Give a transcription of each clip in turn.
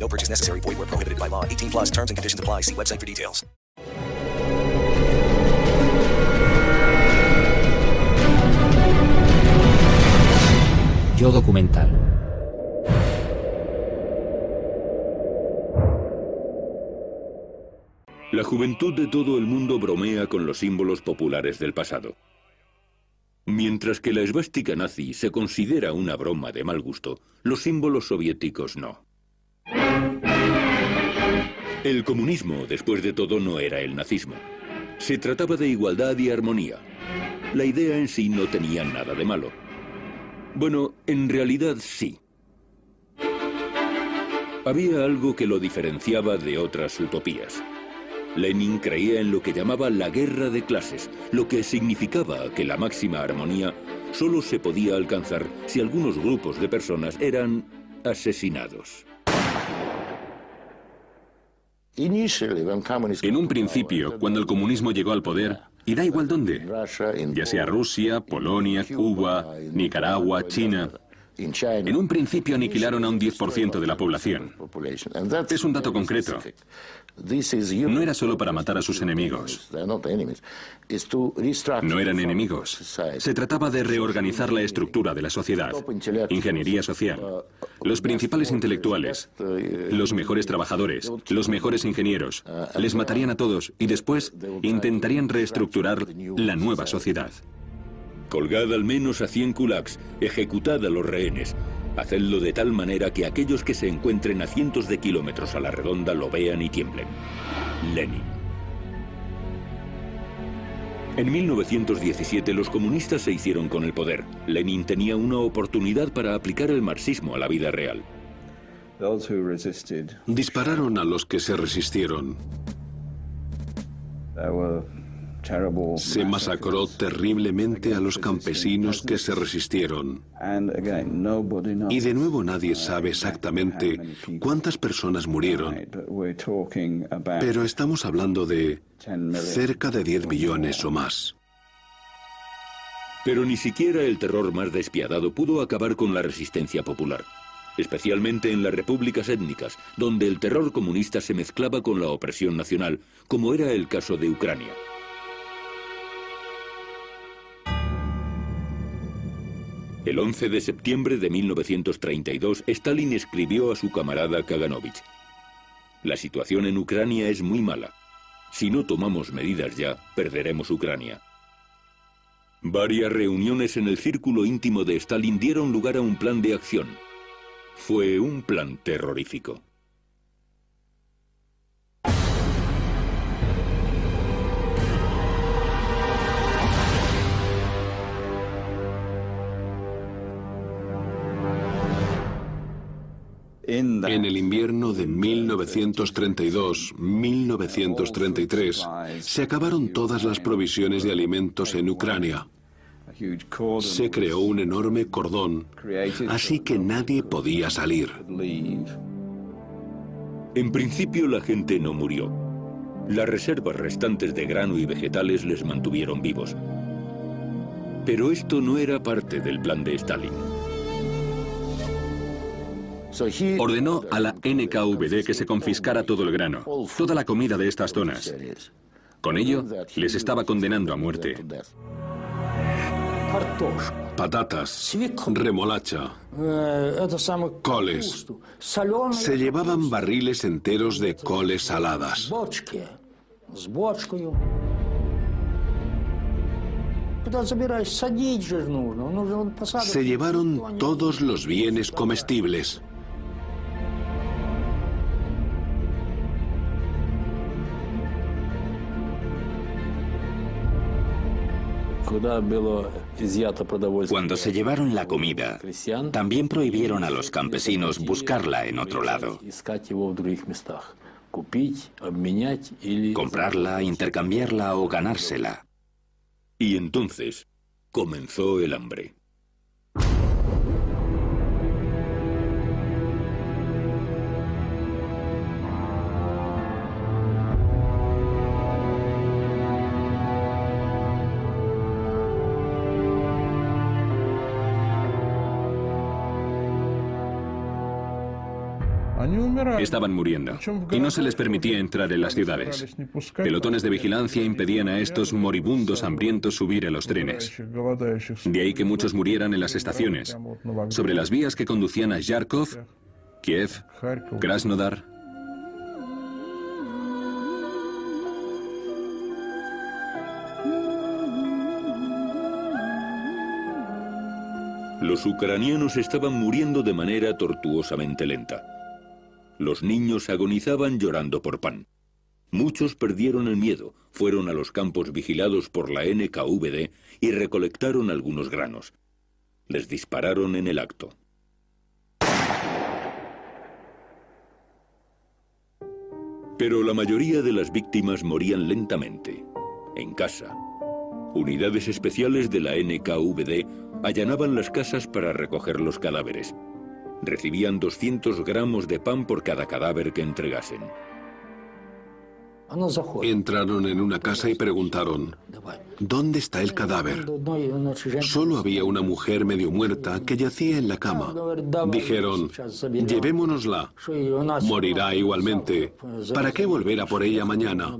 No purchase necessary. Void where prohibited by law. 18 plus terms and conditions apply. See website for details. Yo documental. La juventud de todo el mundo bromea con los símbolos populares del pasado. Mientras que la esvástica nazi se considera una broma de mal gusto, los símbolos soviéticos no. El comunismo, después de todo, no era el nazismo. Se trataba de igualdad y armonía. La idea en sí no tenía nada de malo. Bueno, en realidad sí. Había algo que lo diferenciaba de otras utopías. Lenin creía en lo que llamaba la guerra de clases, lo que significaba que la máxima armonía solo se podía alcanzar si algunos grupos de personas eran asesinados. En un principio, cuando el comunismo llegó al poder, y da igual dónde, ya sea Rusia, Polonia, Cuba, Nicaragua, China, en un principio aniquilaron a un 10% de la población. Es un dato concreto. No era solo para matar a sus enemigos. No eran enemigos. Se trataba de reorganizar la estructura de la sociedad. Ingeniería social. Los principales intelectuales, los mejores trabajadores, los mejores ingenieros, les matarían a todos y después intentarían reestructurar la nueva sociedad. Colgad al menos a 100 kulaks, ejecutad a los rehenes. Hacedlo de tal manera que aquellos que se encuentren a cientos de kilómetros a la redonda lo vean y tiemblen. Lenin. En 1917 los comunistas se hicieron con el poder. Lenin tenía una oportunidad para aplicar el marxismo a la vida real. Dispararon a los que se resistieron. Se masacró terriblemente a los campesinos que se resistieron. Y de nuevo nadie sabe exactamente cuántas personas murieron. Pero estamos hablando de cerca de 10 millones o más. Pero ni siquiera el terror más despiadado pudo acabar con la resistencia popular, especialmente en las repúblicas étnicas, donde el terror comunista se mezclaba con la opresión nacional, como era el caso de Ucrania. El 11 de septiembre de 1932, Stalin escribió a su camarada Kaganovich, La situación en Ucrania es muy mala. Si no tomamos medidas ya, perderemos Ucrania. Varias reuniones en el círculo íntimo de Stalin dieron lugar a un plan de acción. Fue un plan terrorífico. En el invierno de 1932-1933 se acabaron todas las provisiones de alimentos en Ucrania. Se creó un enorme cordón, así que nadie podía salir. En principio la gente no murió. Las reservas restantes de grano y vegetales les mantuvieron vivos. Pero esto no era parte del plan de Stalin. Ordenó a la NKVD que se confiscara todo el grano, toda la comida de estas zonas. Con ello, les estaba condenando a muerte. Patatas, remolacha, coles. Se llevaban barriles enteros de coles saladas. Se llevaron todos los bienes comestibles. Cuando se llevaron la comida, también prohibieron a los campesinos buscarla en otro lado. comprarla, intercambiarla o ganársela. Y entonces comenzó el hambre. Estaban muriendo y no se les permitía entrar en las ciudades. Pelotones de vigilancia impedían a estos moribundos hambrientos subir a los trenes. De ahí que muchos murieran en las estaciones, sobre las vías que conducían a Yarkov, Kiev, Krasnodar. Los ucranianos estaban muriendo de manera tortuosamente lenta. Los niños agonizaban llorando por pan. Muchos perdieron el miedo, fueron a los campos vigilados por la NKVD y recolectaron algunos granos. Les dispararon en el acto. Pero la mayoría de las víctimas morían lentamente, en casa. Unidades especiales de la NKVD allanaban las casas para recoger los cadáveres recibían 200 gramos de pan por cada cadáver que entregasen. Entraron en una casa y preguntaron, ¿dónde está el cadáver? Solo había una mujer medio muerta que yacía en la cama. Dijeron, llevémonosla, morirá igualmente. ¿Para qué volver a por ella mañana?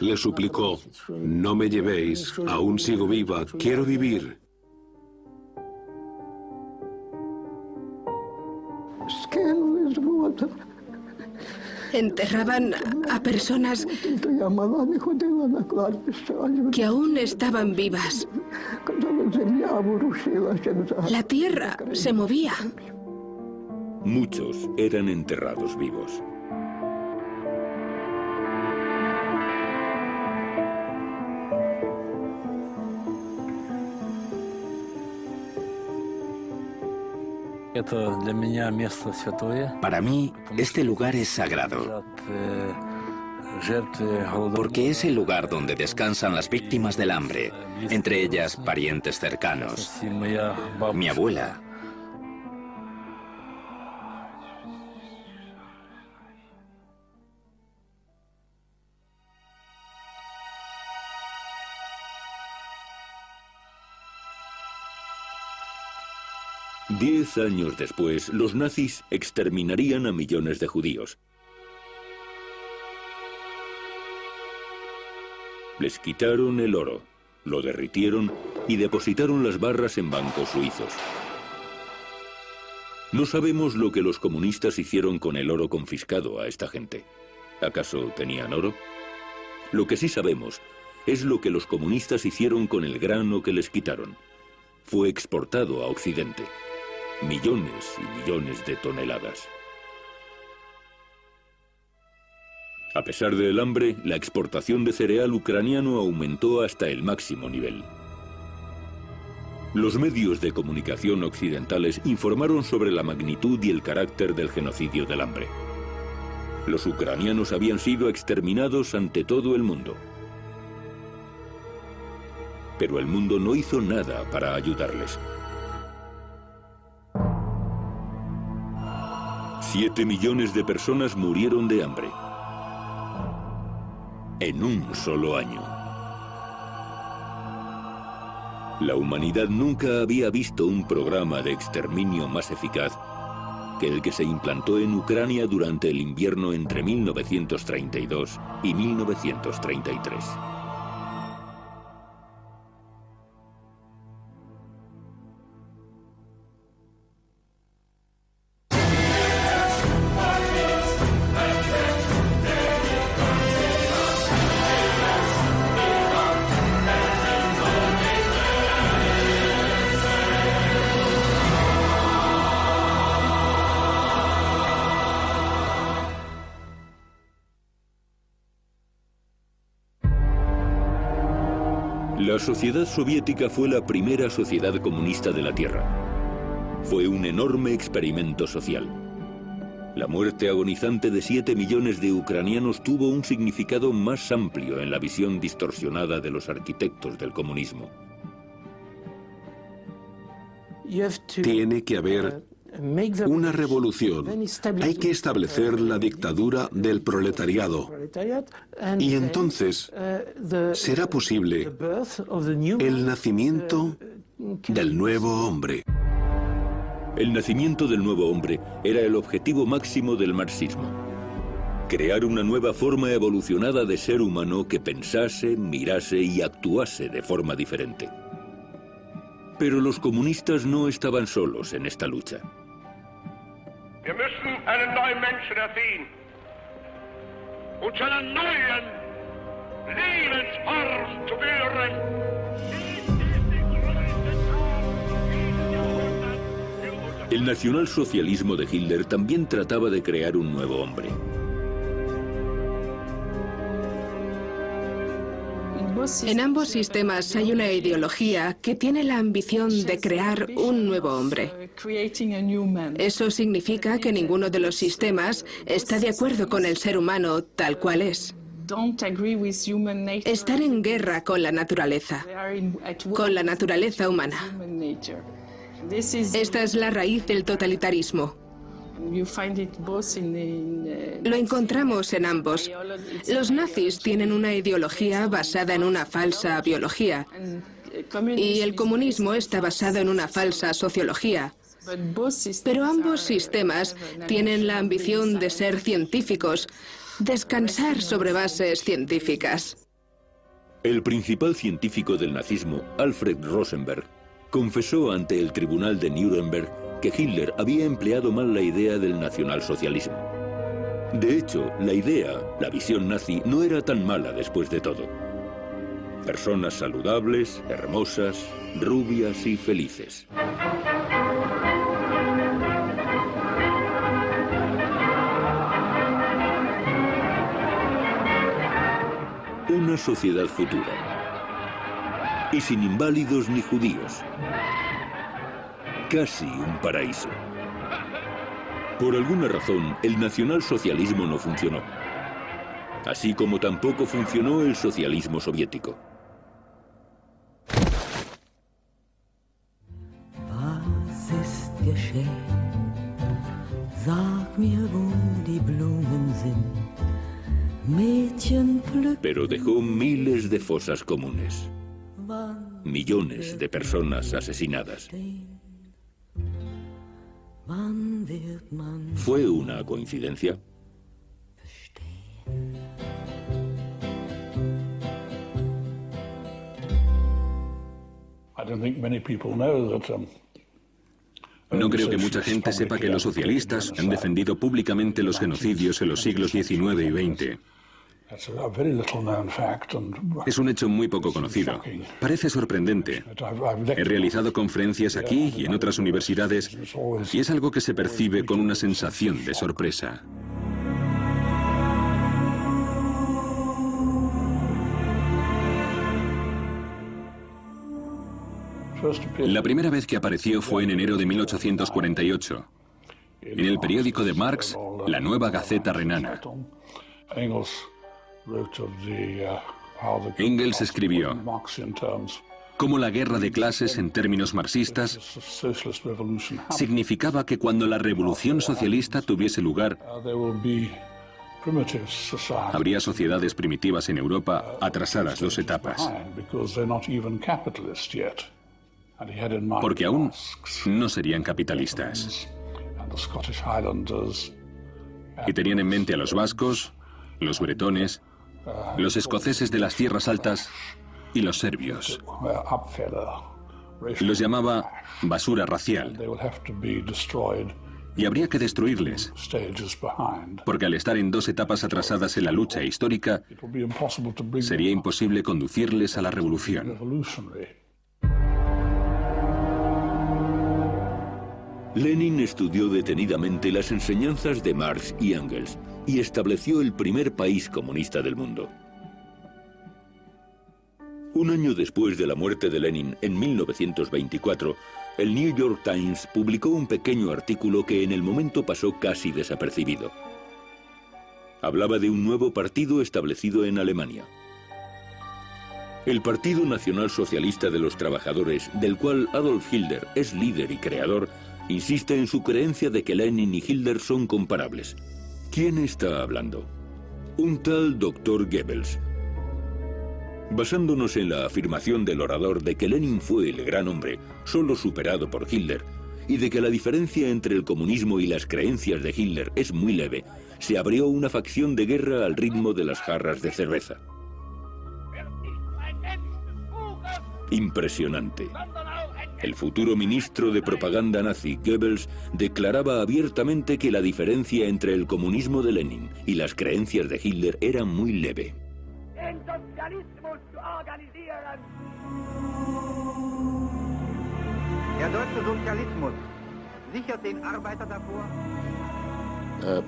Le suplicó, no me llevéis, aún sigo viva, quiero vivir. Enterraban a personas que aún estaban vivas. La tierra se movía. Muchos eran enterrados vivos. Para mí, este lugar es sagrado. Porque es el lugar donde descansan las víctimas del hambre, entre ellas parientes cercanos. Mi abuela, Diez años después, los nazis exterminarían a millones de judíos. Les quitaron el oro, lo derritieron y depositaron las barras en bancos suizos. No sabemos lo que los comunistas hicieron con el oro confiscado a esta gente. ¿Acaso tenían oro? Lo que sí sabemos es lo que los comunistas hicieron con el grano que les quitaron. Fue exportado a Occidente millones y millones de toneladas. A pesar del hambre, la exportación de cereal ucraniano aumentó hasta el máximo nivel. Los medios de comunicación occidentales informaron sobre la magnitud y el carácter del genocidio del hambre. Los ucranianos habían sido exterminados ante todo el mundo. Pero el mundo no hizo nada para ayudarles. Siete millones de personas murieron de hambre. En un solo año. La humanidad nunca había visto un programa de exterminio más eficaz que el que se implantó en Ucrania durante el invierno entre 1932 y 1933. Sociedad soviética fue la primera sociedad comunista de la Tierra. Fue un enorme experimento social. La muerte agonizante de 7 millones de ucranianos tuvo un significado más amplio en la visión distorsionada de los arquitectos del comunismo. Tiene que haber una revolución. Hay que establecer la dictadura del proletariado. Y entonces será posible el nacimiento del nuevo hombre. El nacimiento del nuevo hombre era el objetivo máximo del marxismo. Crear una nueva forma evolucionada de ser humano que pensase, mirase y actuase de forma diferente. Pero los comunistas no estaban solos en esta lucha. Wir müssen einen El nacionalsocialismo de Hitler también trataba de crear un nuevo hombre. En ambos sistemas hay una ideología que tiene la ambición de crear un nuevo hombre. Eso significa que ninguno de los sistemas está de acuerdo con el ser humano tal cual es. Estar en guerra con la naturaleza, con la naturaleza humana. Esta es la raíz del totalitarismo. Lo encontramos en ambos. Los nazis tienen una ideología basada en una falsa biología y el comunismo está basado en una falsa sociología. Pero ambos sistemas tienen la ambición de ser científicos, descansar sobre bases científicas. El principal científico del nazismo, Alfred Rosenberg, confesó ante el tribunal de Nuremberg que Hitler había empleado mal la idea del nacionalsocialismo. De hecho, la idea, la visión nazi, no era tan mala después de todo. Personas saludables, hermosas, rubias y felices. Una sociedad futura. Y sin inválidos ni judíos casi un paraíso. Por alguna razón, el nacionalsocialismo no funcionó. Así como tampoco funcionó el socialismo soviético. Pero dejó miles de fosas comunes. Millones de personas asesinadas. ¿Fue una coincidencia? No creo que mucha gente sepa que los socialistas han defendido públicamente los genocidios en los siglos XIX y XX. Es un hecho muy poco conocido. Parece sorprendente. He realizado conferencias aquí y en otras universidades y es algo que se percibe con una sensación de sorpresa. La primera vez que apareció fue en enero de 1848, en el periódico de Marx, La Nueva Gaceta Renana. Engels escribió, cómo la guerra de clases en términos marxistas significaba que cuando la revolución socialista tuviese lugar, habría sociedades primitivas en Europa atrasadas dos etapas, porque aún no serían capitalistas. Y tenían en mente a los vascos, los bretones, los escoceses de las tierras altas y los serbios. Los llamaba basura racial. Y habría que destruirles, porque al estar en dos etapas atrasadas en la lucha histórica, sería imposible conducirles a la revolución. Lenin estudió detenidamente las enseñanzas de Marx y Engels y estableció el primer país comunista del mundo. Un año después de la muerte de Lenin, en 1924, el New York Times publicó un pequeño artículo que en el momento pasó casi desapercibido. Hablaba de un nuevo partido establecido en Alemania. El Partido Nacional Socialista de los Trabajadores, del cual Adolf Hitler es líder y creador, insiste en su creencia de que Lenin y Hitler son comparables. ¿Quién está hablando? Un tal Dr. Goebbels. Basándonos en la afirmación del orador de que Lenin fue el gran hombre, solo superado por Hitler, y de que la diferencia entre el comunismo y las creencias de Hitler es muy leve, se abrió una facción de guerra al ritmo de las jarras de cerveza. Impresionante. El futuro ministro de propaganda nazi, Goebbels, declaraba abiertamente que la diferencia entre el comunismo de Lenin y las creencias de Hitler era muy leve.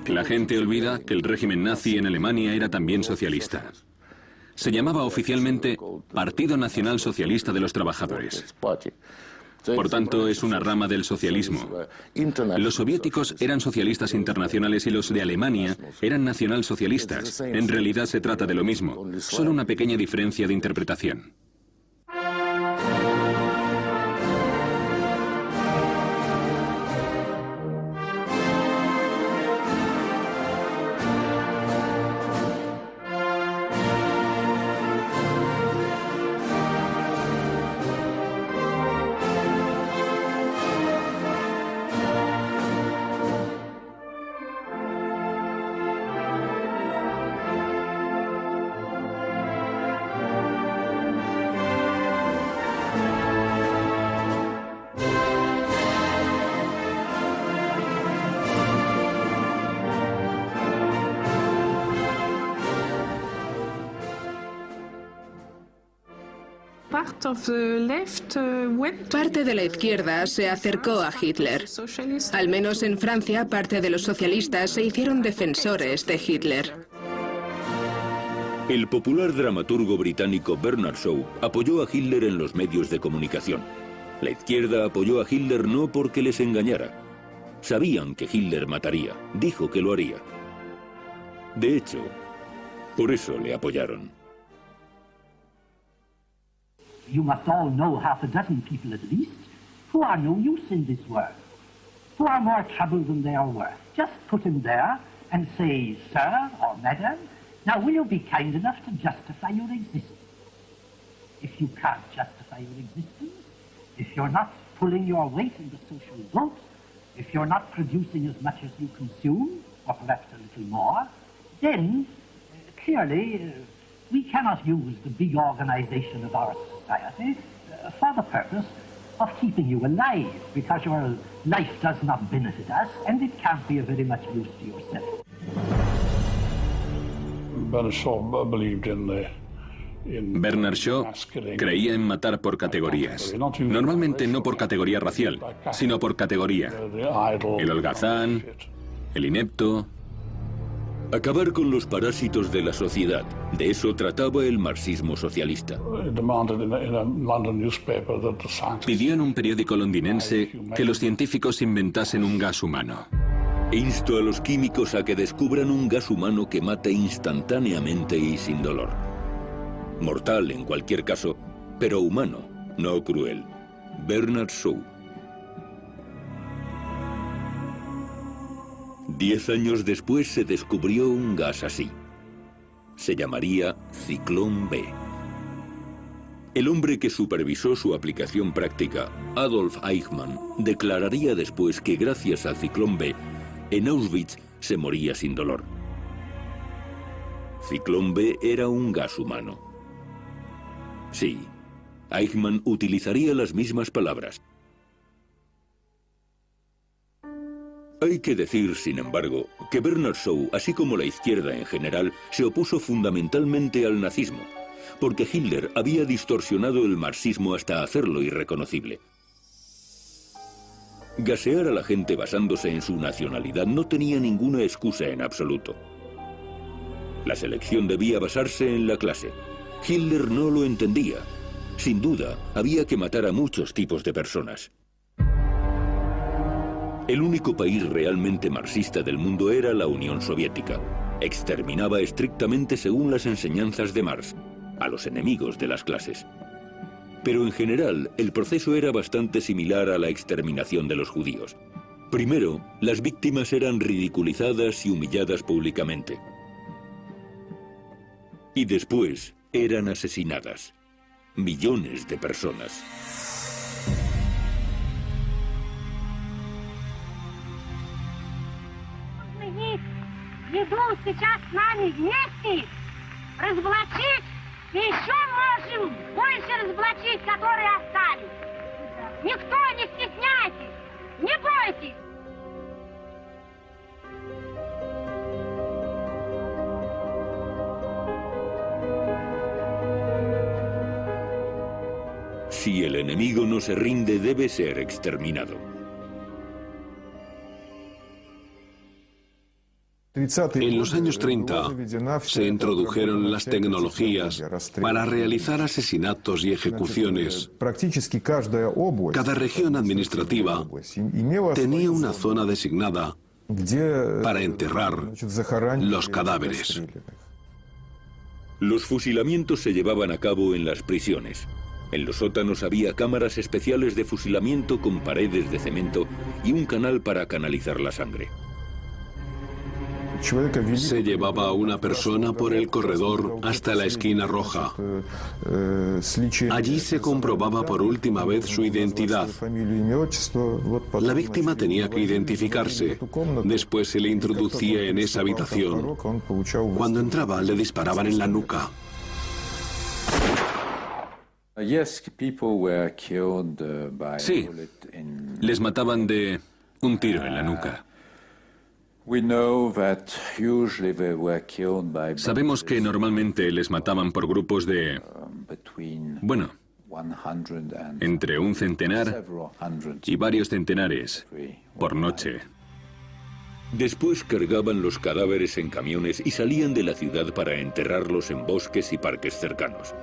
La gente olvida que el régimen nazi en Alemania era también socialista. Se llamaba oficialmente Partido Nacional Socialista de los Trabajadores. Por tanto, es una rama del socialismo. Los soviéticos eran socialistas internacionales y los de Alemania eran nacionalsocialistas. En realidad se trata de lo mismo, solo una pequeña diferencia de interpretación. Parte de la izquierda se acercó a Hitler. Al menos en Francia, parte de los socialistas se hicieron defensores de Hitler. El popular dramaturgo británico Bernard Shaw apoyó a Hitler en los medios de comunicación. La izquierda apoyó a Hitler no porque les engañara. Sabían que Hitler mataría. Dijo que lo haría. De hecho, por eso le apoyaron. You must all know half a dozen people at least who are no use in this world, who are more trouble than they are worth. Just put him there and say, sir or madam, now will you be kind enough to justify your existence? If you can't justify your existence, if you're not pulling your weight in the social vote, if you're not producing as much as you consume, or perhaps a little more, then uh, clearly uh, we cannot use the big organization of our society uh, for the purpose of keeping you alive, because your life does not benefit us, and it can't be of very much use to yourself. Bernard Shaw creía en matar por categorías. Normalmente no por categoría racial, sino por categoría. El holgazán, el inepto, Acabar con los parásitos de la sociedad. De eso trataba el marxismo socialista. Pidió en un periódico londinense que los científicos inventasen un gas humano. Insto a los químicos a que descubran un gas humano que mate instantáneamente y sin dolor. Mortal en cualquier caso, pero humano, no cruel. Bernard Shaw. Diez años después se descubrió un gas así. Se llamaría Ciclón B. El hombre que supervisó su aplicación práctica, Adolf Eichmann, declararía después que gracias al Ciclón B, en Auschwitz se moría sin dolor. Ciclón B era un gas humano. Sí, Eichmann utilizaría las mismas palabras, Hay que decir, sin embargo, que Bernard Shaw, así como la izquierda en general, se opuso fundamentalmente al nazismo, porque Hitler había distorsionado el marxismo hasta hacerlo irreconocible. Gasear a la gente basándose en su nacionalidad no tenía ninguna excusa en absoluto. La selección debía basarse en la clase. Hitler no lo entendía. Sin duda, había que matar a muchos tipos de personas. El único país realmente marxista del mundo era la Unión Soviética. Exterminaba estrictamente según las enseñanzas de Marx, a los enemigos de las clases. Pero en general, el proceso era bastante similar a la exterminación de los judíos. Primero, las víctimas eran ridiculizadas y humilladas públicamente. Y después, eran asesinadas. Millones de personas. Ведут сейчас с нами вместе разоблачить и еще можем больше разоблачить, которые остались. Никто не стесняйтесь, не бойтесь. Si el enemigo no se rinde, debe ser exterminado. En los años 30 se introdujeron las tecnologías para realizar asesinatos y ejecuciones. Cada región administrativa tenía una zona designada para enterrar los cadáveres. Los fusilamientos se llevaban a cabo en las prisiones. En los sótanos había cámaras especiales de fusilamiento con paredes de cemento y un canal para canalizar la sangre. Se llevaba a una persona por el corredor hasta la esquina roja. Allí se comprobaba por última vez su identidad. La víctima tenía que identificarse. Después se le introducía en esa habitación. Cuando entraba le disparaban en la nuca. Sí, les mataban de un tiro en la nuca. Sabemos que normalmente les mataban por grupos de, bueno, entre un centenar y varios centenares por noche. Después cargaban los cadáveres en camiones y salían de la ciudad para enterrarlos en bosques y parques cercanos.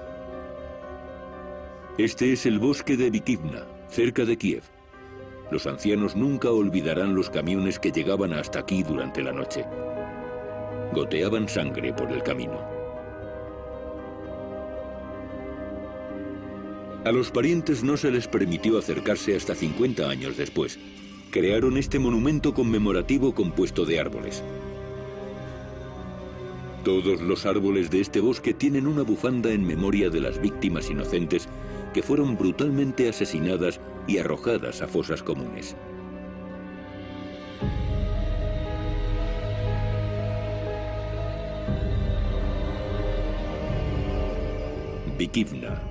Este es el bosque de Vikivna, cerca de Kiev. Los ancianos nunca olvidarán los camiones que llegaban hasta aquí durante la noche. Goteaban sangre por el camino. A los parientes no se les permitió acercarse hasta 50 años después. Crearon este monumento conmemorativo compuesto de árboles. Todos los árboles de este bosque tienen una bufanda en memoria de las víctimas inocentes que fueron brutalmente asesinadas y arrojadas a fosas comunes. Vikivna,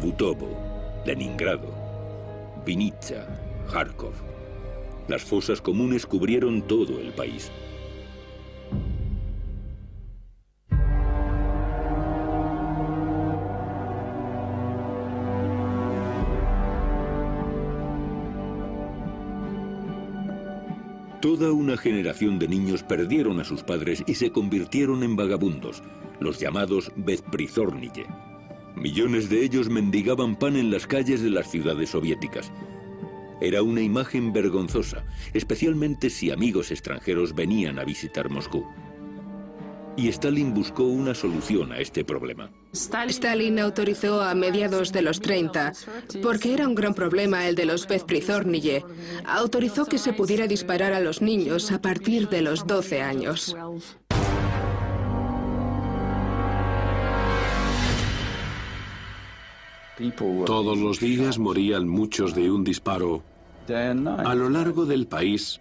Butovo, Leningrado, Vinitsa, Kharkov. Las fosas comunes cubrieron todo el país. Toda una generación de niños perdieron a sus padres y se convirtieron en vagabundos, los llamados Bezprizornille. Millones de ellos mendigaban pan en las calles de las ciudades soviéticas. Era una imagen vergonzosa, especialmente si amigos extranjeros venían a visitar Moscú. Y Stalin buscó una solución a este problema. Stalin autorizó a mediados de los 30, porque era un gran problema el de los Bezprizornille, autorizó que se pudiera disparar a los niños a partir de los 12 años. Todos los días morían muchos de un disparo a lo largo del país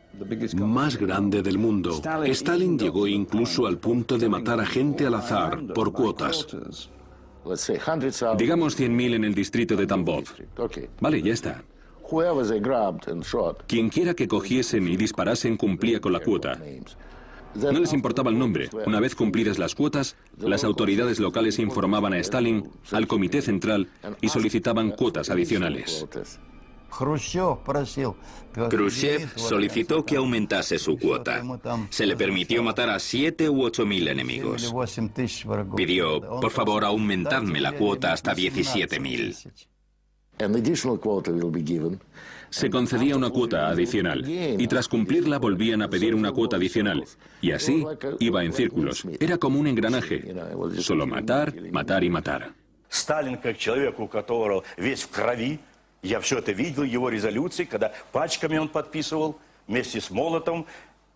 más grande del mundo. Stalin llegó incluso al punto de matar a gente al azar por cuotas. Digamos 100.000 en el distrito de Tambov. Vale, ya está. Quien quiera que cogiesen y disparasen cumplía con la cuota. No les importaba el nombre. Una vez cumplidas las cuotas, las autoridades locales informaban a Stalin, al Comité Central, y solicitaban cuotas adicionales. Khrushchev solicitó que aumentase su cuota. Se le permitió matar a siete u ocho mil enemigos. Pidió, por favor, aumentadme la cuota hasta 17 mil. Se concedía una cuota adicional y tras cumplirla volvían a pedir una cuota adicional. Y así iba en círculos. Era como un engranaje. Solo matar, matar y matar. Сталин, как человек, у которого весь в крови, я все это видел, его резолюции, когда пачками он подписывал вместе с Молотом,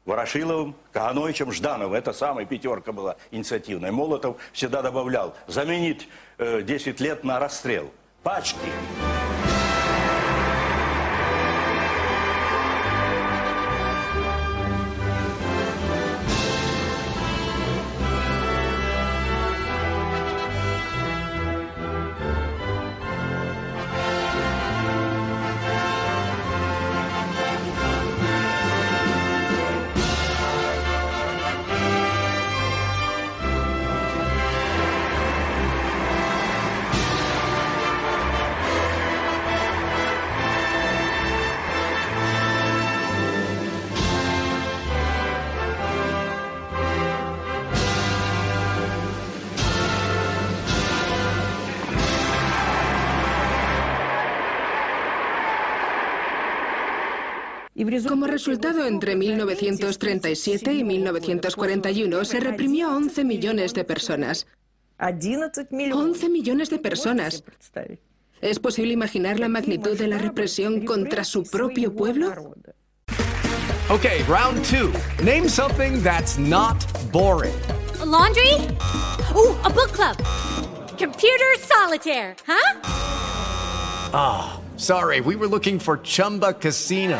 Ворошиловым, Кагановичем, Ждановым. Это самая пятерка была инициативная. Молотов всегда добавлял, заменить э, 10 лет на расстрел. Пачки. Como resultado, entre 1937 y 1941 se reprimió a 11 millones de personas. 11 millones de personas. ¿Es posible imaginar la magnitud de la represión contra su propio pueblo? Okay, round two. Name something that's not boring. A laundry? Ooh, a book club. Computer solitaire, huh? Ah, oh, sorry, we were looking for Chumba Casino.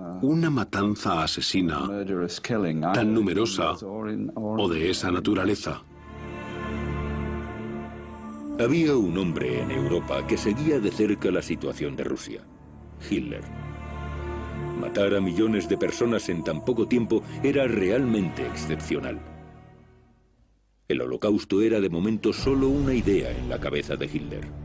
una matanza asesina tan numerosa o de esa naturaleza. Había un hombre en Europa que seguía de cerca la situación de Rusia, Hitler. Matar a millones de personas en tan poco tiempo era realmente excepcional. El holocausto era de momento solo una idea en la cabeza de Hitler.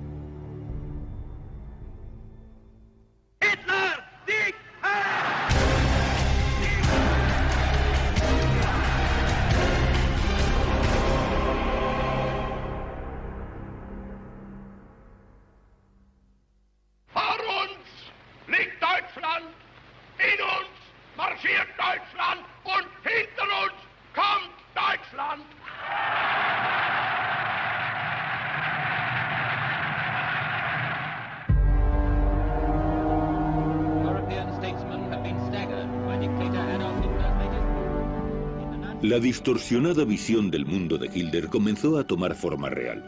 Distorsionada visión del mundo de Hitler comenzó a tomar forma real.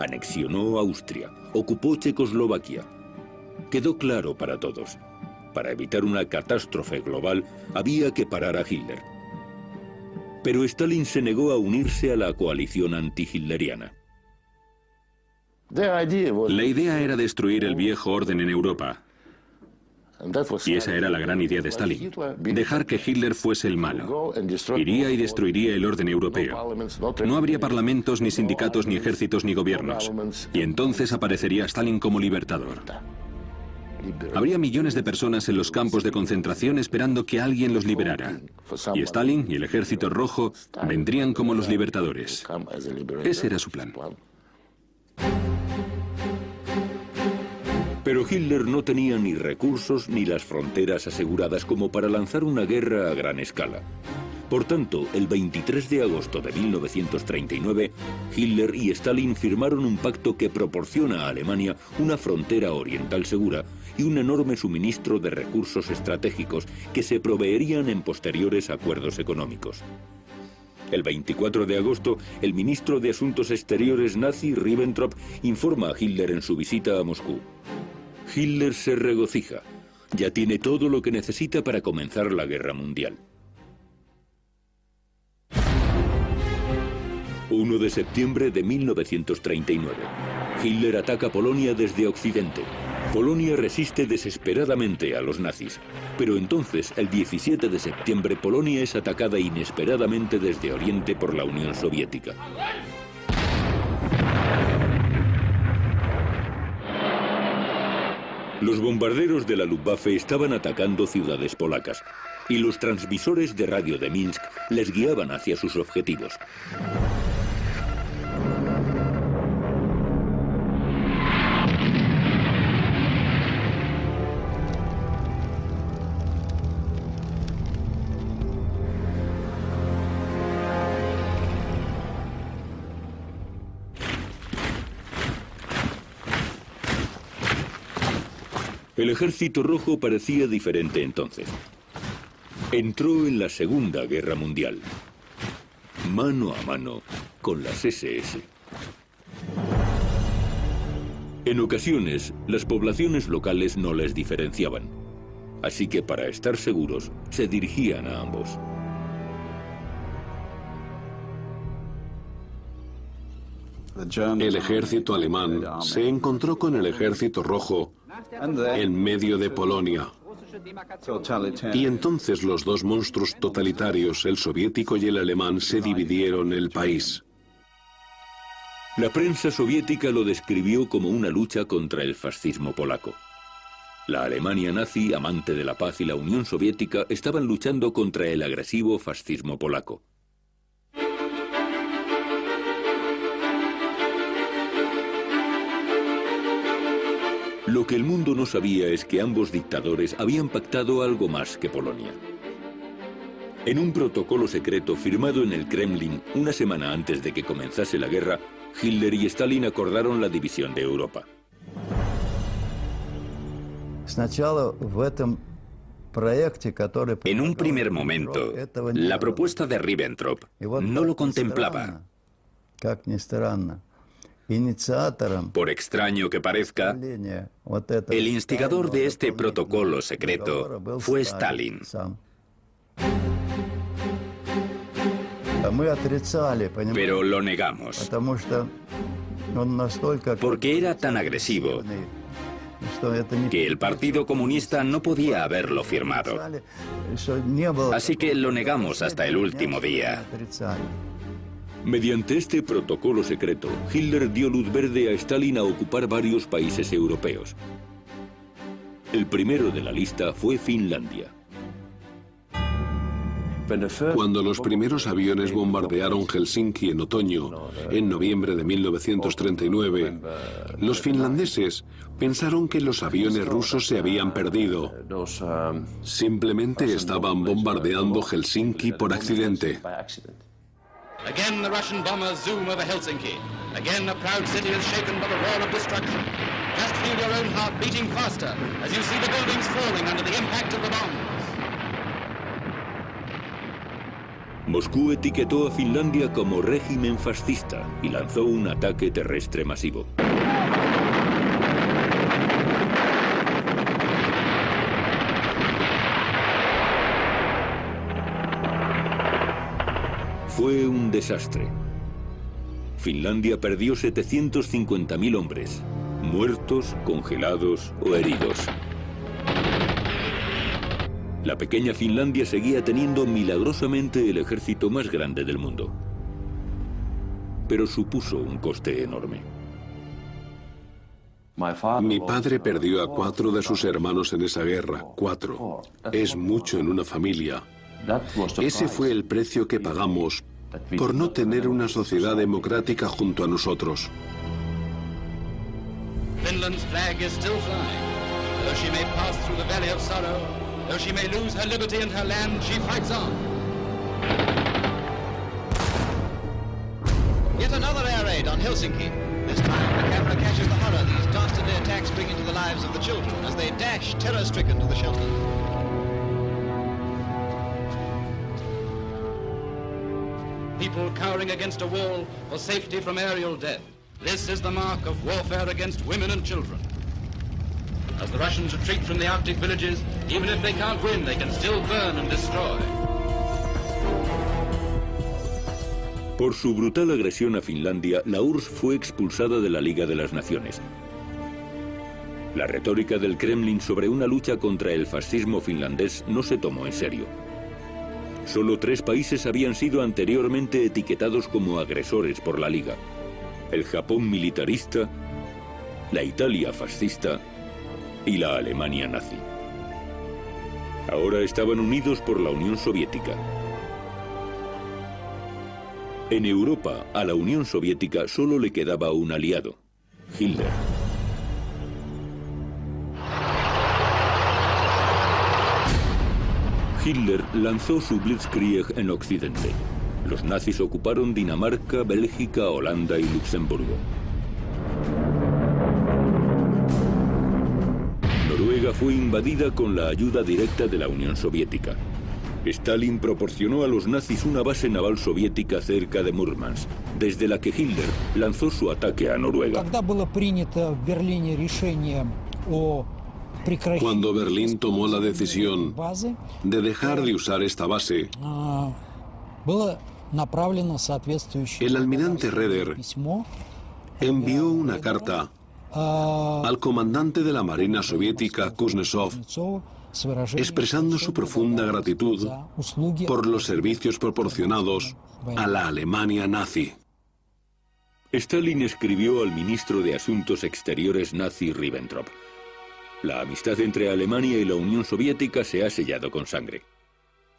Anexionó Austria, ocupó Checoslovaquia. Quedó claro para todos. Para evitar una catástrofe global había que parar a Hitler. Pero Stalin se negó a unirse a la coalición anti-hitleriana. La idea era destruir el viejo orden en Europa. Y esa era la gran idea de Stalin. Dejar que Hitler fuese el malo. Iría y destruiría el orden europeo. No habría parlamentos, ni sindicatos, ni ejércitos, ni gobiernos. Y entonces aparecería Stalin como libertador. Habría millones de personas en los campos de concentración esperando que alguien los liberara. Y Stalin y el ejército rojo vendrían como los libertadores. Ese era su plan. Pero Hitler no tenía ni recursos ni las fronteras aseguradas como para lanzar una guerra a gran escala. Por tanto, el 23 de agosto de 1939, Hitler y Stalin firmaron un pacto que proporciona a Alemania una frontera oriental segura y un enorme suministro de recursos estratégicos que se proveerían en posteriores acuerdos económicos. El 24 de agosto, el ministro de Asuntos Exteriores nazi Ribbentrop informa a Hitler en su visita a Moscú. Hitler se regocija. Ya tiene todo lo que necesita para comenzar la guerra mundial. 1 de septiembre de 1939. Hitler ataca Polonia desde Occidente. Polonia resiste desesperadamente a los nazis, pero entonces, el 17 de septiembre, Polonia es atacada inesperadamente desde Oriente por la Unión Soviética. Los bombarderos de la Luftwaffe estaban atacando ciudades polacas y los transmisores de radio de Minsk les guiaban hacia sus objetivos. El ejército rojo parecía diferente entonces. Entró en la Segunda Guerra Mundial, mano a mano con las SS. En ocasiones, las poblaciones locales no les diferenciaban, así que para estar seguros, se dirigían a ambos. El ejército alemán se encontró con el ejército rojo en medio de Polonia. Y entonces los dos monstruos totalitarios, el soviético y el alemán, se dividieron el país. La prensa soviética lo describió como una lucha contra el fascismo polaco. La Alemania nazi, amante de la paz y la Unión Soviética estaban luchando contra el agresivo fascismo polaco. Lo que el mundo no sabía es que ambos dictadores habían pactado algo más que Polonia. En un protocolo secreto firmado en el Kremlin una semana antes de que comenzase la guerra, Hitler y Stalin acordaron la división de Europa. En un primer momento, la propuesta de Ribbentrop no lo contemplaba. Por extraño que parezca, el instigador de este protocolo secreto fue Stalin. Pero lo negamos. Porque era tan agresivo que el Partido Comunista no podía haberlo firmado. Así que lo negamos hasta el último día. Mediante este protocolo secreto, Hitler dio luz verde a Stalin a ocupar varios países europeos. El primero de la lista fue Finlandia. Cuando los primeros aviones bombardearon Helsinki en otoño, en noviembre de 1939, los finlandeses pensaron que los aviones rusos se habían perdido. Simplemente estaban bombardeando Helsinki por accidente. Again, the Russian bombers zoom over Helsinki. Again, a proud city is shaken by the roar of destruction. Just feel your own heart beating faster as you see the buildings falling under the impact of the bombs. Moscú etiquetó a Finlandia como régimen fascista y lanzó un ataque terrestre masivo. Fue un desastre. Finlandia perdió 750.000 hombres, muertos, congelados o heridos. La pequeña Finlandia seguía teniendo milagrosamente el ejército más grande del mundo. Pero supuso un coste enorme. Mi padre perdió a cuatro de sus hermanos en esa guerra. Cuatro. Es mucho en una familia. Ese fue el precio que pagamos por no tener una sociedad democrática junto a nosotros. Finland's flag is still flying. Though she may pass through the valley of sorrow, though she may lose her liberty and her land, she fights on. Yet another air raid on Helsinki. This time, the camera catches the horror these dastardly attacks bring into the lives of the children as they dash terror-stricken to the. People cowering against a wall for safety from aerial death. This is the mark of warfare against women and children. As the Russians retreat from the Arctic villages, even if they can't win, they can still burn and destroy. Por su brutal agresión a Finlandia, la URSS fue expulsada de la Liga de las Naciones. La retórica del Kremlin sobre una lucha contra el fascismo finlandés no se tomó en serio. Solo tres países habían sido anteriormente etiquetados como agresores por la Liga. El Japón militarista, la Italia fascista y la Alemania nazi. Ahora estaban unidos por la Unión Soviética. En Europa, a la Unión Soviética solo le quedaba un aliado, Hitler. Hitler lanzó su Blitzkrieg en Occidente. Los nazis ocuparon Dinamarca, Bélgica, Holanda y Luxemburgo. Noruega fue invadida con la ayuda directa de la Unión Soviética. Stalin proporcionó a los nazis una base naval soviética cerca de Murmansk, desde la que Hitler lanzó su ataque a Noruega. Berlín tomó la decisión de dejar de usar esta base, el almirante Reder envió una carta al comandante de la Marina soviética Kuznetsov expresando su profunda gratitud por los servicios proporcionados a la Alemania nazi. Stalin escribió al ministro de Asuntos Exteriores nazi Ribbentrop. La amistad entre Alemania y la Unión Soviética se ha sellado con sangre.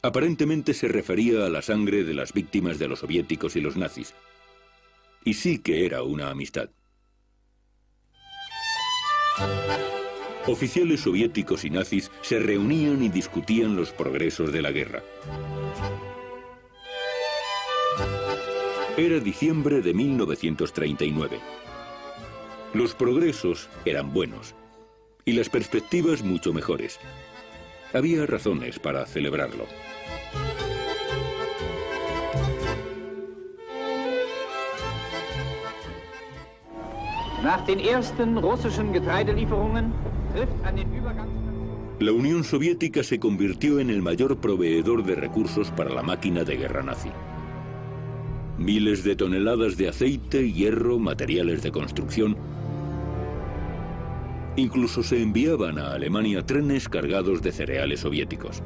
Aparentemente se refería a la sangre de las víctimas de los soviéticos y los nazis. Y sí que era una amistad. Oficiales soviéticos y nazis se reunían y discutían los progresos de la guerra. Era diciembre de 1939. Los progresos eran buenos y las perspectivas mucho mejores. Había razones para celebrarlo. La Unión Soviética se convirtió en el mayor proveedor de recursos para la máquina de guerra nazi. Miles de toneladas de aceite, hierro, materiales de construcción. Incluso se enviaban a Alemania trenes cargados de cereales soviéticos.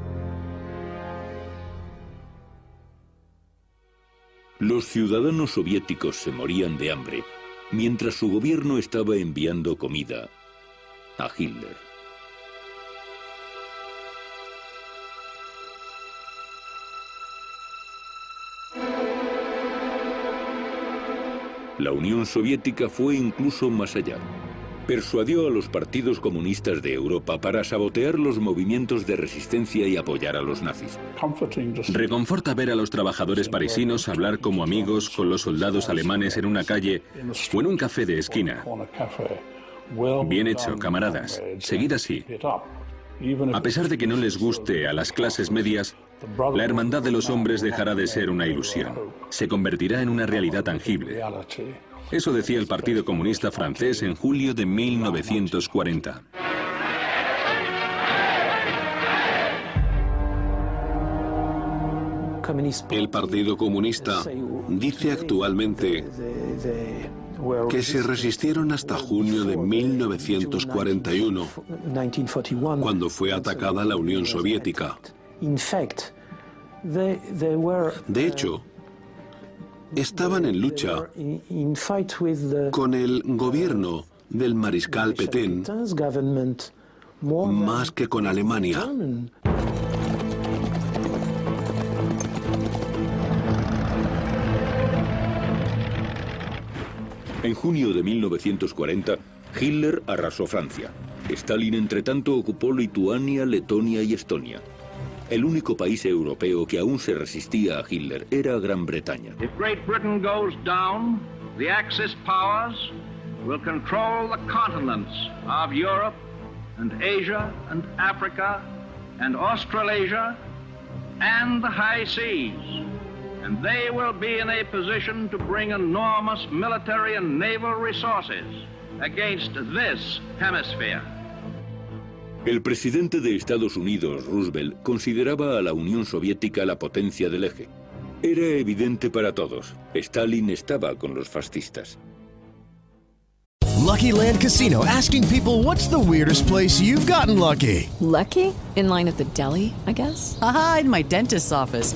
Los ciudadanos soviéticos se morían de hambre mientras su gobierno estaba enviando comida a Hitler. La Unión Soviética fue incluso más allá. Persuadió a los partidos comunistas de Europa para sabotear los movimientos de resistencia y apoyar a los nazis. Reconforta ver a los trabajadores parisinos hablar como amigos con los soldados alemanes en una calle o en un café de esquina. Bien hecho, camaradas. Seguid así. A pesar de que no les guste a las clases medias, la hermandad de los hombres dejará de ser una ilusión. Se convertirá en una realidad tangible. Eso decía el Partido Comunista francés en julio de 1940. El Partido Comunista dice actualmente que se resistieron hasta junio de 1941, cuando fue atacada la Unión Soviética. De hecho, estaban en lucha con el gobierno del mariscal Petén más que con Alemania. En junio de 1940, Hitler arrasó Francia. Stalin, entretanto, ocupó Lituania, Letonia y Estonia. El único país europeo que aún se resistía a Hitler era Gran Bretaña. If Great Britain goes down, the Axis powers will control the continents of Europe and Asia and Africa and Australasia and the high seas. And they will be in a position to bring enormous military and naval resources against this hemisphere. El presidente de Estados Unidos, Roosevelt, consideraba a la Unión Soviética la potencia del eje. Era evidente para todos. Stalin estaba con los fascistas. Lucky Land Casino asking people what's the weirdest place you've gotten lucky? Lucky? In line at the deli, I guess? Aha, in my dentist's office.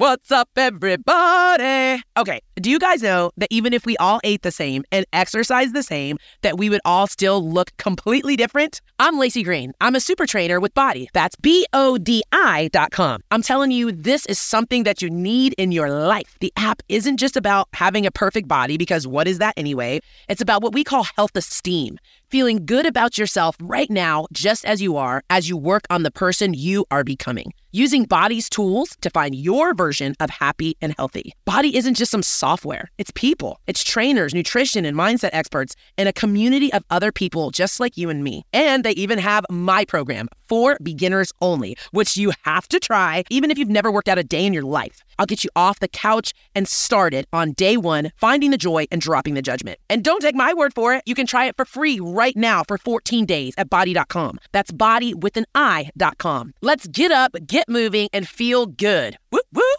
What's up, everybody? Okay, do you guys know that even if we all ate the same and exercised the same, that we would all still look completely different? I'm Lacey Green. I'm a super trainer with Body. That's B O D I dot com. I'm telling you, this is something that you need in your life. The app isn't just about having a perfect body, because what is that anyway? It's about what we call health esteem feeling good about yourself right now, just as you are, as you work on the person you are becoming. Using Body's tools to find your version of happy and healthy. Body isn't just some software, it's people, it's trainers, nutrition, and mindset experts, and a community of other people just like you and me. And they even have my program for beginners only, which you have to try, even if you've never worked out a day in your life. I'll get you off the couch and started on day one, finding the joy and dropping the judgment. And don't take my word for it. You can try it for free right now for 14 days at body.com. That's body with an I.com. Let's get up, get moving, and feel good. Whoop, whoop.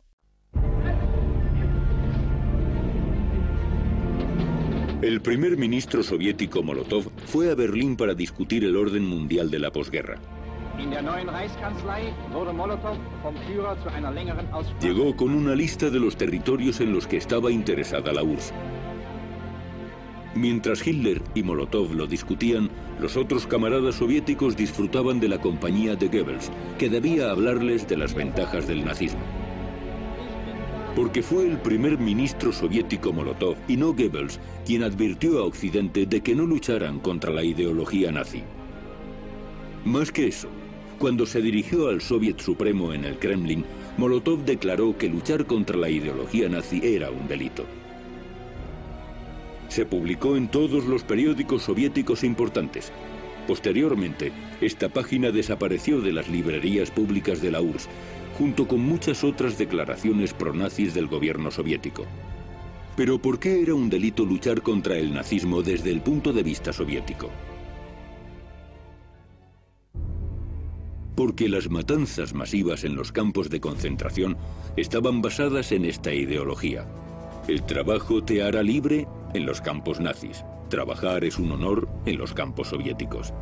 El primer ministro soviético Molotov fue a Berlín para discutir el orden mundial de la posguerra. Llegó con una lista de los territorios en los que estaba interesada la URSS. Mientras Hitler y Molotov lo discutían, los otros camaradas soviéticos disfrutaban de la compañía de Goebbels, que debía hablarles de las ventajas del nazismo. Porque fue el primer ministro soviético Molotov y no Goebbels quien advirtió a Occidente de que no lucharan contra la ideología nazi. Más que eso, cuando se dirigió al Soviet Supremo en el Kremlin, Molotov declaró que luchar contra la ideología nazi era un delito. Se publicó en todos los periódicos soviéticos importantes. Posteriormente, esta página desapareció de las librerías públicas de la URSS, junto con muchas otras declaraciones pronazis del gobierno soviético. Pero ¿por qué era un delito luchar contra el nazismo desde el punto de vista soviético? Porque las matanzas masivas en los campos de concentración estaban basadas en esta ideología. El trabajo te hará libre en los campos nazis. Trabajar es un honor en los campos soviéticos.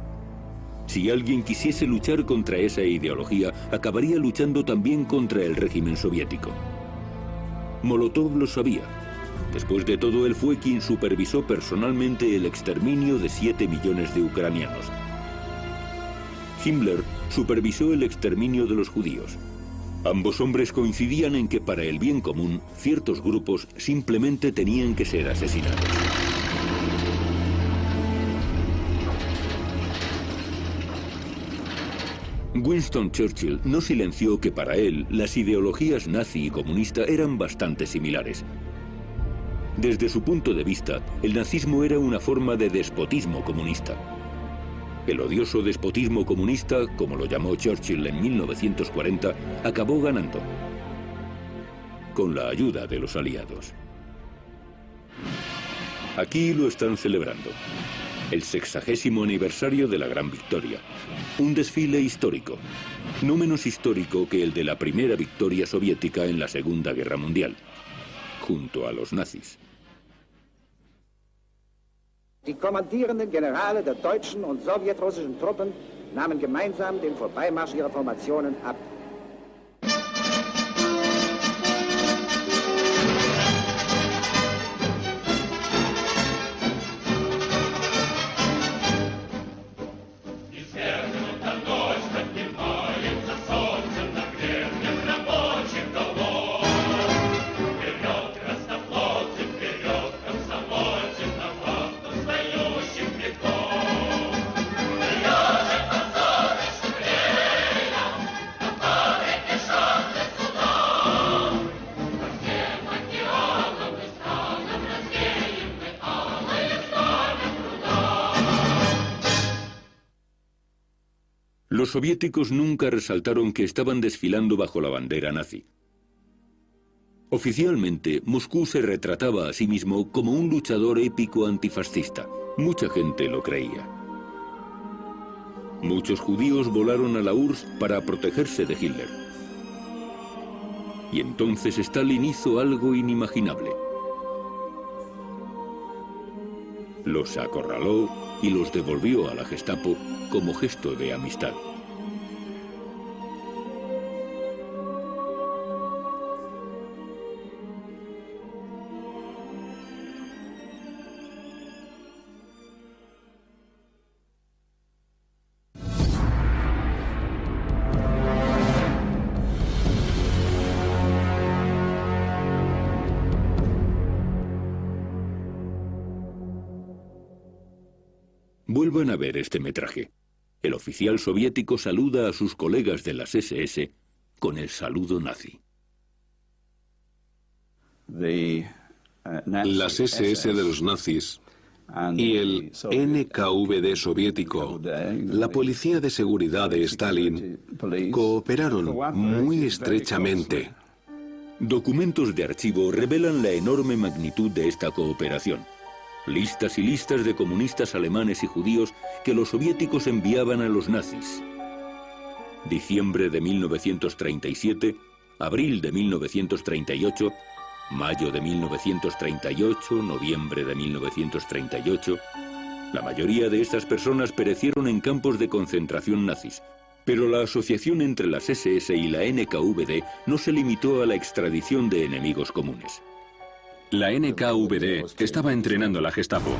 Si alguien quisiese luchar contra esa ideología, acabaría luchando también contra el régimen soviético. Molotov lo sabía. Después de todo, él fue quien supervisó personalmente el exterminio de 7 millones de ucranianos. Himmler supervisó el exterminio de los judíos. Ambos hombres coincidían en que para el bien común, ciertos grupos simplemente tenían que ser asesinados. Winston Churchill no silenció que para él las ideologías nazi y comunista eran bastante similares. Desde su punto de vista, el nazismo era una forma de despotismo comunista. El odioso despotismo comunista, como lo llamó Churchill en 1940, acabó ganando, con la ayuda de los aliados. Aquí lo están celebrando, el sexagésimo aniversario de la Gran Victoria, un desfile histórico, no menos histórico que el de la primera victoria soviética en la Segunda Guerra Mundial, junto a los nazis. Die kommandierenden Generale der deutschen und sowjetrussischen Truppen nahmen gemeinsam den Vorbeimarsch ihrer Formationen ab. Los soviéticos nunca resaltaron que estaban desfilando bajo la bandera nazi. Oficialmente, Moscú se retrataba a sí mismo como un luchador épico antifascista. Mucha gente lo creía. Muchos judíos volaron a la URSS para protegerse de Hitler. Y entonces Stalin hizo algo inimaginable. Los acorraló y los devolvió a la Gestapo como gesto de amistad. Vuelvan a ver este metraje. El oficial soviético saluda a sus colegas de las SS con el saludo nazi. Las SS de los nazis y el NKVD soviético, la policía de seguridad de Stalin, cooperaron muy estrechamente. Documentos de archivo revelan la enorme magnitud de esta cooperación. Listas y listas de comunistas alemanes y judíos que los soviéticos enviaban a los nazis. Diciembre de 1937, abril de 1938, mayo de 1938, noviembre de 1938. La mayoría de estas personas perecieron en campos de concentración nazis, pero la asociación entre las SS y la NKVD no se limitó a la extradición de enemigos comunes. La NKVD estaba entrenando a la Gestapo.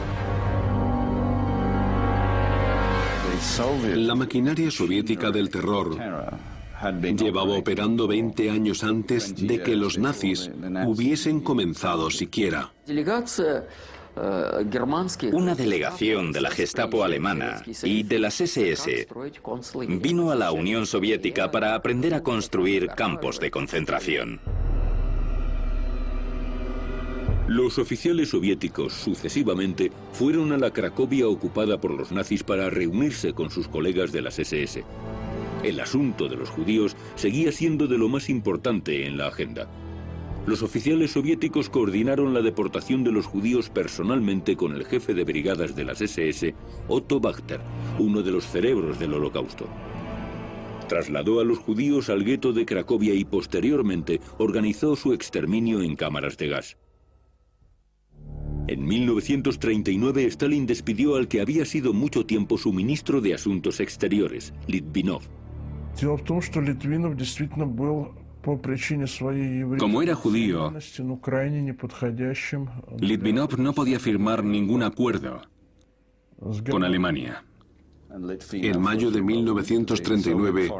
La maquinaria soviética del terror llevaba operando 20 años antes de que los nazis hubiesen comenzado siquiera. Una delegación de la Gestapo alemana y de las SS vino a la Unión Soviética para aprender a construir campos de concentración. Los oficiales soviéticos sucesivamente fueron a la Cracovia ocupada por los nazis para reunirse con sus colegas de las SS. El asunto de los judíos seguía siendo de lo más importante en la agenda. Los oficiales soviéticos coordinaron la deportación de los judíos personalmente con el jefe de brigadas de las SS, Otto Bachter, uno de los cerebros del holocausto. Trasladó a los judíos al gueto de Cracovia y posteriormente organizó su exterminio en cámaras de gas. En 1939 Stalin despidió al que había sido mucho tiempo su ministro de Asuntos Exteriores, Litvinov. Como era judío, Litvinov no podía firmar ningún acuerdo con Alemania. En mayo de 1939,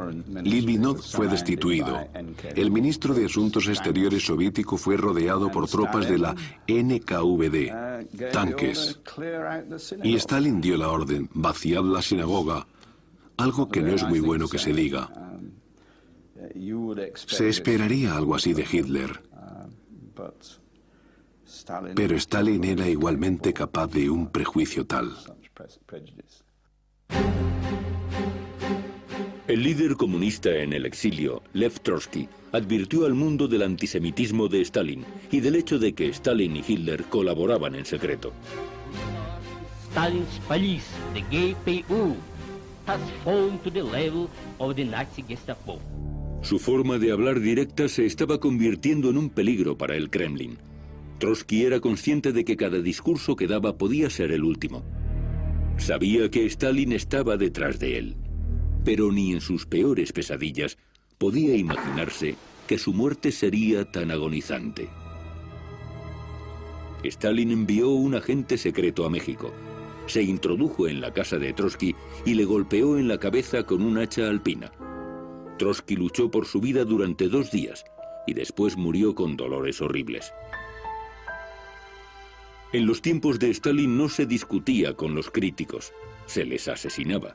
Litvinov fue destituido. El ministro de Asuntos Exteriores soviético fue rodeado por tropas de la NKVD, tanques. Y Stalin dio la orden, vaciad la sinagoga, algo que no es muy bueno que se diga. Se esperaría algo así de Hitler. Pero Stalin era igualmente capaz de un prejuicio tal. El líder comunista en el exilio, Lev Trotsky, advirtió al mundo del antisemitismo de Stalin y del hecho de que Stalin y Hitler colaboraban en secreto. Stalin's police, the GPU, has fallen to the level of the Nazi Gestapo. Su forma de hablar directa se estaba convirtiendo en un peligro para el Kremlin. Trotsky era consciente de que cada discurso que daba podía ser el último. Sabía que Stalin estaba detrás de él, pero ni en sus peores pesadillas podía imaginarse que su muerte sería tan agonizante. Stalin envió un agente secreto a México. Se introdujo en la casa de Trotsky y le golpeó en la cabeza con un hacha alpina. Trotsky luchó por su vida durante dos días y después murió con dolores horribles. En los tiempos de Stalin no se discutía con los críticos, se les asesinaba.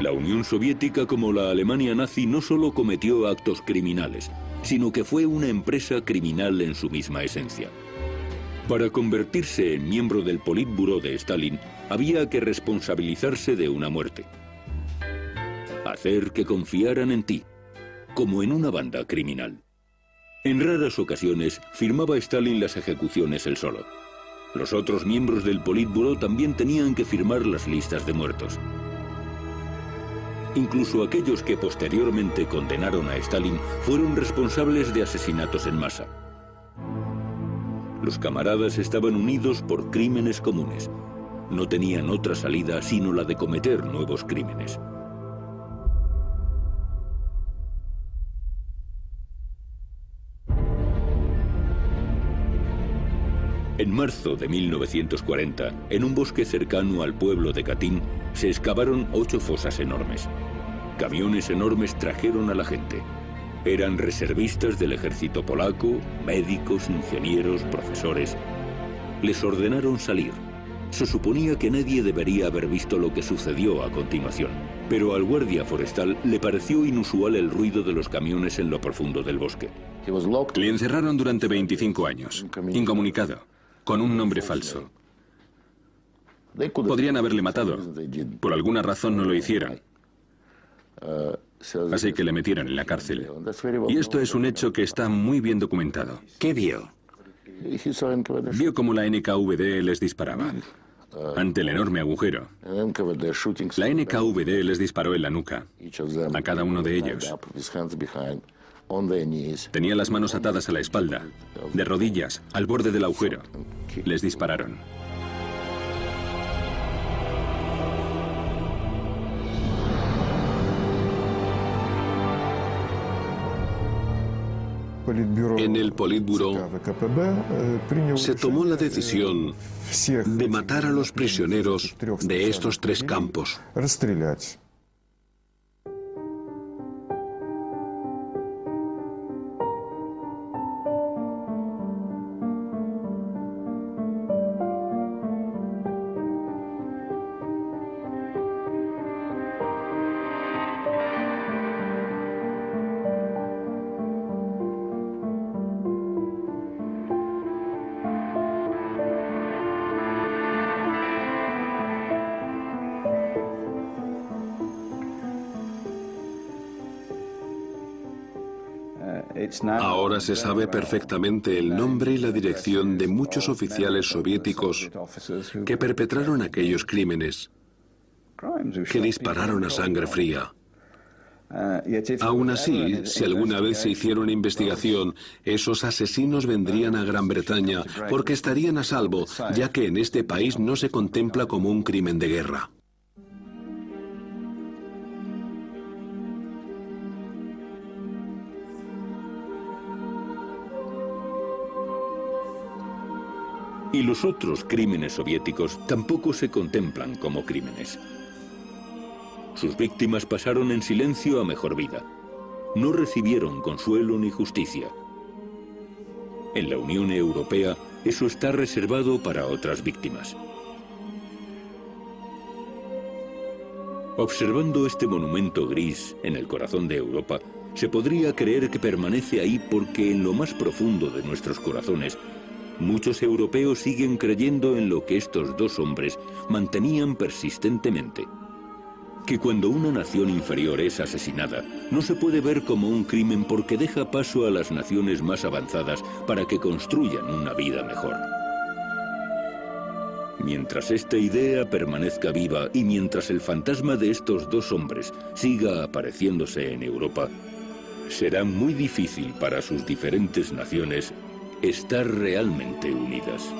La Unión Soviética como la Alemania nazi no solo cometió actos criminales, sino que fue una empresa criminal en su misma esencia. Para convertirse en miembro del Politburo de Stalin, había que responsabilizarse de una muerte. Hacer que confiaran en ti, como en una banda criminal. En raras ocasiones firmaba Stalin las ejecuciones él solo. Los otros miembros del Politburo también tenían que firmar las listas de muertos. Incluso aquellos que posteriormente condenaron a Stalin fueron responsables de asesinatos en masa. Los camaradas estaban unidos por crímenes comunes. No tenían otra salida sino la de cometer nuevos crímenes. En marzo de 1940, en un bosque cercano al pueblo de Katyn, se excavaron ocho fosas enormes. Camiones enormes trajeron a la gente. Eran reservistas del ejército polaco, médicos, ingenieros, profesores. Les ordenaron salir. Se suponía que nadie debería haber visto lo que sucedió a continuación, pero al guardia forestal le pareció inusual el ruido de los camiones en lo profundo del bosque. Le encerraron durante 25 años, incomunicado, con un nombre falso. Podrían haberle matado. Por alguna razón no lo hicieron. Así que le metieron en la cárcel. Y esto es un hecho que está muy bien documentado. ¿Qué vio? Vio cómo la NKVD les disparaba. Ante el enorme agujero. La NKVD les disparó en la nuca. A cada uno de ellos. Tenía las manos atadas a la espalda, de rodillas, al borde del agujero. Les dispararon. En el Politburo se tomó la decisión de matar a los prisioneros de estos tres campos. Ahora se sabe perfectamente el nombre y la dirección de muchos oficiales soviéticos que perpetraron aquellos crímenes, que dispararon a sangre fría. Aún así, si alguna vez se hiciera una investigación, esos asesinos vendrían a Gran Bretaña porque estarían a salvo, ya que en este país no se contempla como un crimen de guerra. Y los otros crímenes soviéticos tampoco se contemplan como crímenes. Sus víctimas pasaron en silencio a mejor vida. No recibieron consuelo ni justicia. En la Unión Europea eso está reservado para otras víctimas. Observando este monumento gris en el corazón de Europa, se podría creer que permanece ahí porque en lo más profundo de nuestros corazones Muchos europeos siguen creyendo en lo que estos dos hombres mantenían persistentemente. Que cuando una nación inferior es asesinada, no se puede ver como un crimen porque deja paso a las naciones más avanzadas para que construyan una vida mejor. Mientras esta idea permanezca viva y mientras el fantasma de estos dos hombres siga apareciéndose en Europa, será muy difícil para sus diferentes naciones estar realmente unidas.